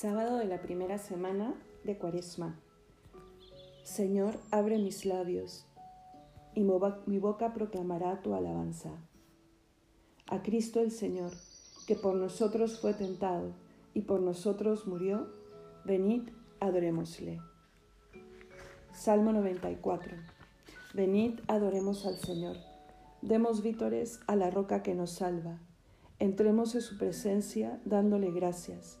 Sábado de la primera semana de Cuaresma. Señor, abre mis labios y mi boca proclamará tu alabanza. A Cristo el Señor, que por nosotros fue tentado y por nosotros murió, venid, adorémosle. Salmo 94. Venid, adoremos al Señor. Demos vítores a la roca que nos salva. Entremos en su presencia dándole gracias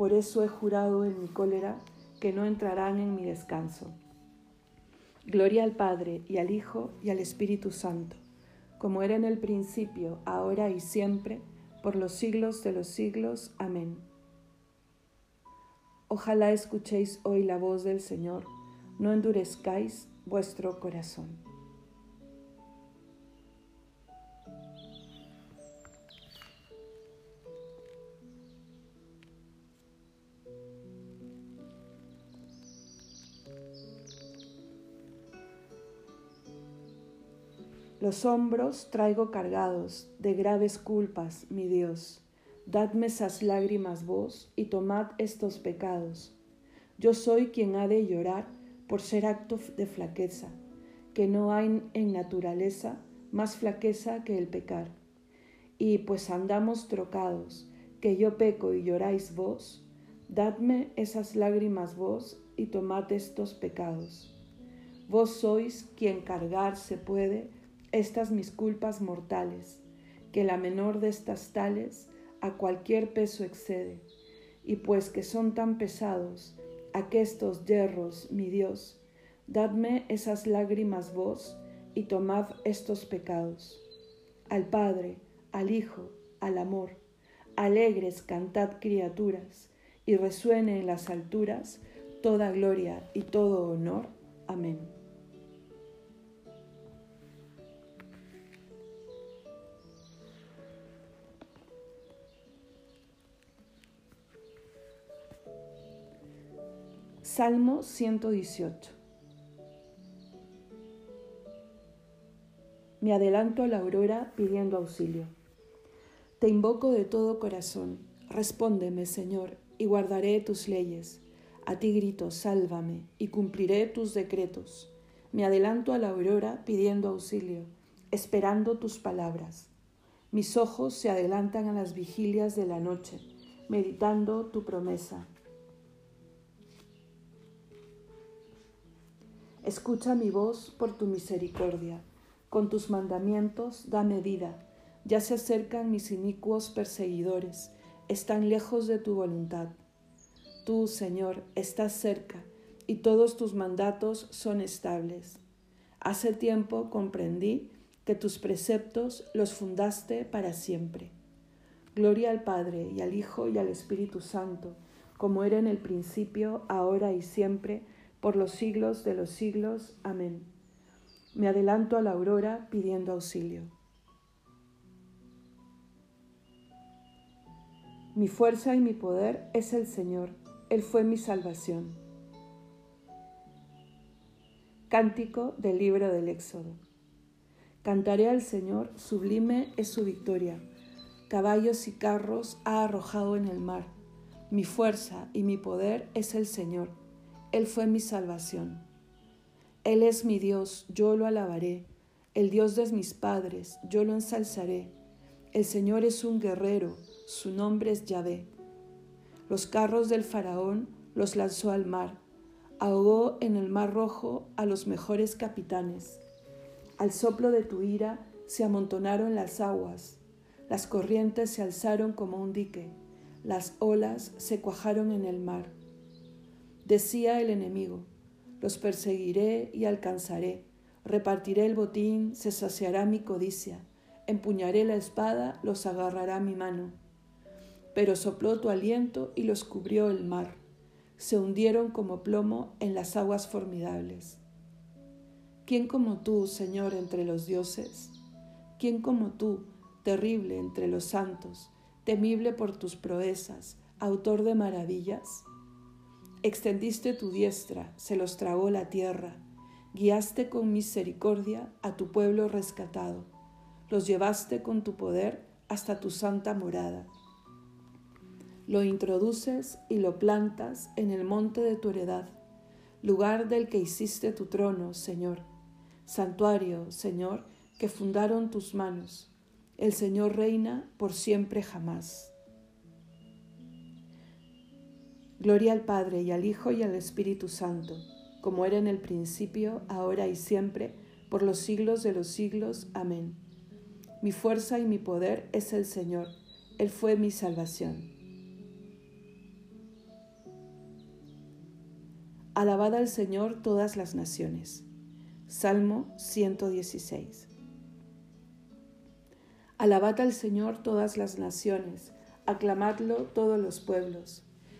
Por eso he jurado en mi cólera que no entrarán en mi descanso. Gloria al Padre y al Hijo y al Espíritu Santo, como era en el principio, ahora y siempre, por los siglos de los siglos. Amén. Ojalá escuchéis hoy la voz del Señor, no endurezcáis vuestro corazón. Los hombros traigo cargados de graves culpas, mi Dios. Dadme esas lágrimas vos y tomad estos pecados. Yo soy quien ha de llorar por ser acto de flaqueza, que no hay en naturaleza más flaqueza que el pecar. Y pues andamos trocados, que yo peco y lloráis vos, dadme esas lágrimas vos y tomad estos pecados. Vos sois quien cargar se puede estas mis culpas mortales, que la menor de estas tales a cualquier peso excede, y pues que son tan pesados aquestos yerros, mi Dios, dadme esas lágrimas vos y tomad estos pecados. Al Padre, al Hijo, al amor, alegres cantad criaturas, y resuene en las alturas toda gloria y todo honor. Amén. Salmo 118. Me adelanto a la aurora pidiendo auxilio. Te invoco de todo corazón. Respóndeme, Señor, y guardaré tus leyes. A ti grito, sálvame, y cumpliré tus decretos. Me adelanto a la aurora pidiendo auxilio, esperando tus palabras. Mis ojos se adelantan a las vigilias de la noche, meditando tu promesa. Escucha mi voz por tu misericordia. Con tus mandamientos dame vida. Ya se acercan mis inicuos perseguidores, están lejos de tu voluntad. Tú, Señor, estás cerca y todos tus mandatos son estables. Hace tiempo comprendí que tus preceptos los fundaste para siempre. Gloria al Padre y al Hijo y al Espíritu Santo, como era en el principio, ahora y siempre, por los siglos de los siglos. Amén. Me adelanto a la aurora pidiendo auxilio. Mi fuerza y mi poder es el Señor, Él fue mi salvación. Cántico del libro del Éxodo. Cantaré al Señor, sublime es su victoria. Caballos y carros ha arrojado en el mar. Mi fuerza y mi poder es el Señor él fue mi salvación. Él es mi Dios, yo lo alabaré. El Dios de mis padres, yo lo ensalzaré. El Señor es un guerrero, su nombre es Yahvé. Los carros del faraón los lanzó al mar, ahogó en el mar rojo a los mejores capitanes. Al soplo de tu ira se amontonaron las aguas, las corrientes se alzaron como un dique, las olas se cuajaron en el mar. Decía el enemigo, los perseguiré y alcanzaré, repartiré el botín, se saciará mi codicia, empuñaré la espada, los agarrará mi mano. Pero sopló tu aliento y los cubrió el mar, se hundieron como plomo en las aguas formidables. ¿Quién como tú, Señor, entre los dioses? ¿Quién como tú, terrible entre los santos, temible por tus proezas, autor de maravillas? Extendiste tu diestra, se los tragó la tierra, guiaste con misericordia a tu pueblo rescatado, los llevaste con tu poder hasta tu santa morada. Lo introduces y lo plantas en el monte de tu heredad, lugar del que hiciste tu trono, Señor, santuario, Señor, que fundaron tus manos el Señor reina por siempre jamás. Gloria al Padre y al Hijo y al Espíritu Santo, como era en el principio, ahora y siempre, por los siglos de los siglos. Amén. Mi fuerza y mi poder es el Señor, Él fue mi salvación. Alabad al Señor todas las naciones. Salmo 116. Alabad al Señor todas las naciones, aclamadlo todos los pueblos.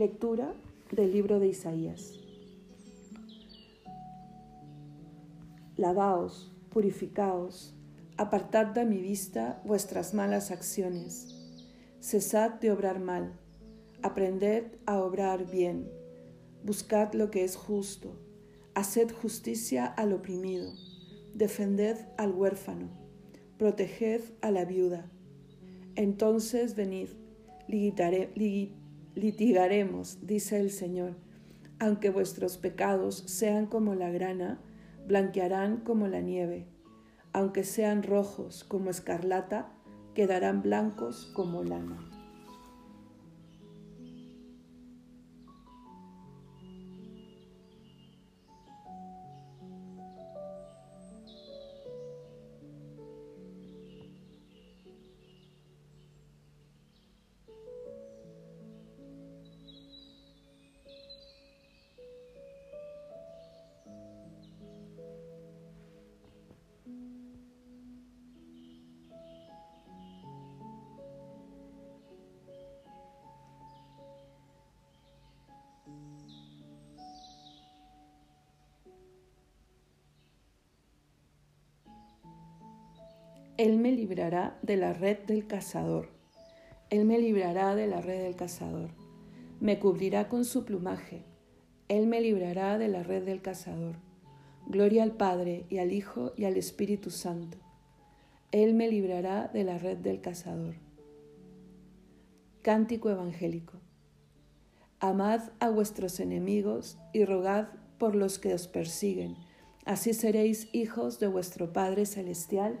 Lectura del libro de Isaías. Lavaos, purificaos, apartad de mi vista vuestras malas acciones. Cesad de obrar mal, aprended a obrar bien, buscad lo que es justo, haced justicia al oprimido, defended al huérfano, proteged a la viuda. Entonces venid, litigaremos, dice el Señor. Aunque vuestros pecados sean como la grana, blanquearán como la nieve. Aunque sean rojos como escarlata, quedarán blancos como lana. Él me librará de la red del cazador. Él me librará de la red del cazador. Me cubrirá con su plumaje. Él me librará de la red del cazador. Gloria al Padre y al Hijo y al Espíritu Santo. Él me librará de la red del cazador. Cántico Evangélico. Amad a vuestros enemigos y rogad por los que os persiguen. Así seréis hijos de vuestro Padre Celestial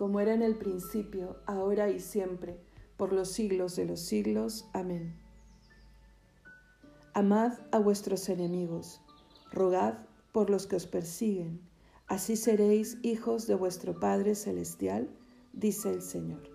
como era en el principio, ahora y siempre, por los siglos de los siglos. Amén. Amad a vuestros enemigos, rogad por los que os persiguen, así seréis hijos de vuestro Padre Celestial, dice el Señor.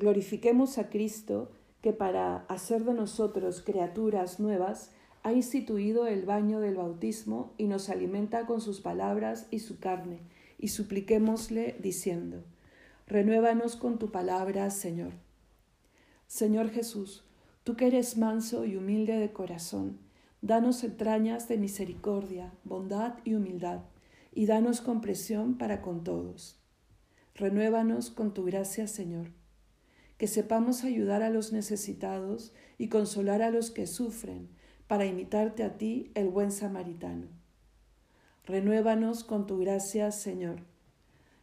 Glorifiquemos a Cristo que para hacer de nosotros criaturas nuevas ha instituido el baño del bautismo y nos alimenta con sus palabras y su carne, y supliquémosle diciendo, Renuévanos con tu palabra, Señor. Señor Jesús, tú que eres manso y humilde de corazón, danos entrañas de misericordia, bondad y humildad, y danos compresión para con todos. Renuévanos con tu gracia, Señor que sepamos ayudar a los necesitados y consolar a los que sufren, para imitarte a ti, el buen samaritano. Renuévanos con tu gracia, Señor.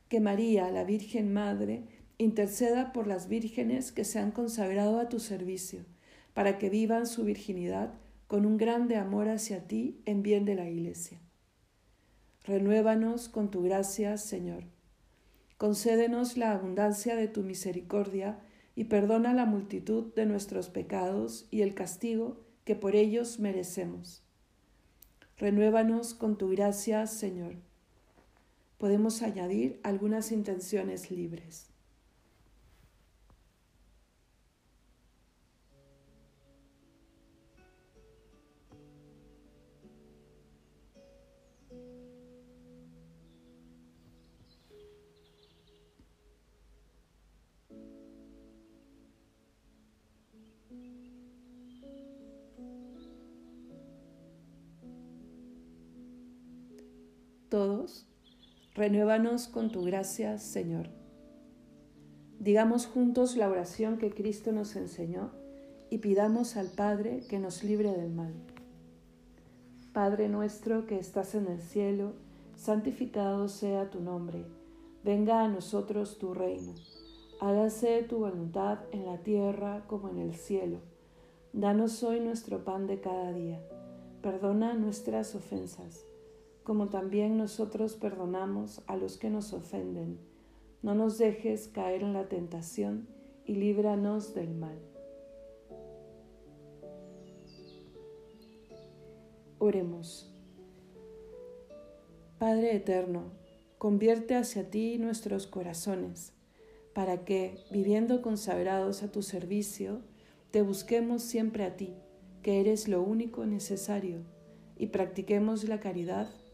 Que María, la Virgen Madre, interceda por las vírgenes que se han consagrado a tu servicio, para que vivan su virginidad con un grande amor hacia ti en bien de la Iglesia. Renuévanos con tu gracia, Señor. Concédenos la abundancia de tu misericordia y perdona la multitud de nuestros pecados y el castigo que por ellos merecemos. Renuévanos con tu gracia, Señor. Podemos añadir algunas intenciones libres. Todos, renuévanos con tu gracia, Señor. Digamos juntos la oración que Cristo nos enseñó y pidamos al Padre que nos libre del mal. Padre nuestro que estás en el cielo, santificado sea tu nombre. Venga a nosotros tu reino. Hágase tu voluntad en la tierra como en el cielo. Danos hoy nuestro pan de cada día. Perdona nuestras ofensas como también nosotros perdonamos a los que nos ofenden. No nos dejes caer en la tentación y líbranos del mal. Oremos. Padre eterno, convierte hacia ti nuestros corazones, para que, viviendo consagrados a tu servicio, te busquemos siempre a ti, que eres lo único necesario, y practiquemos la caridad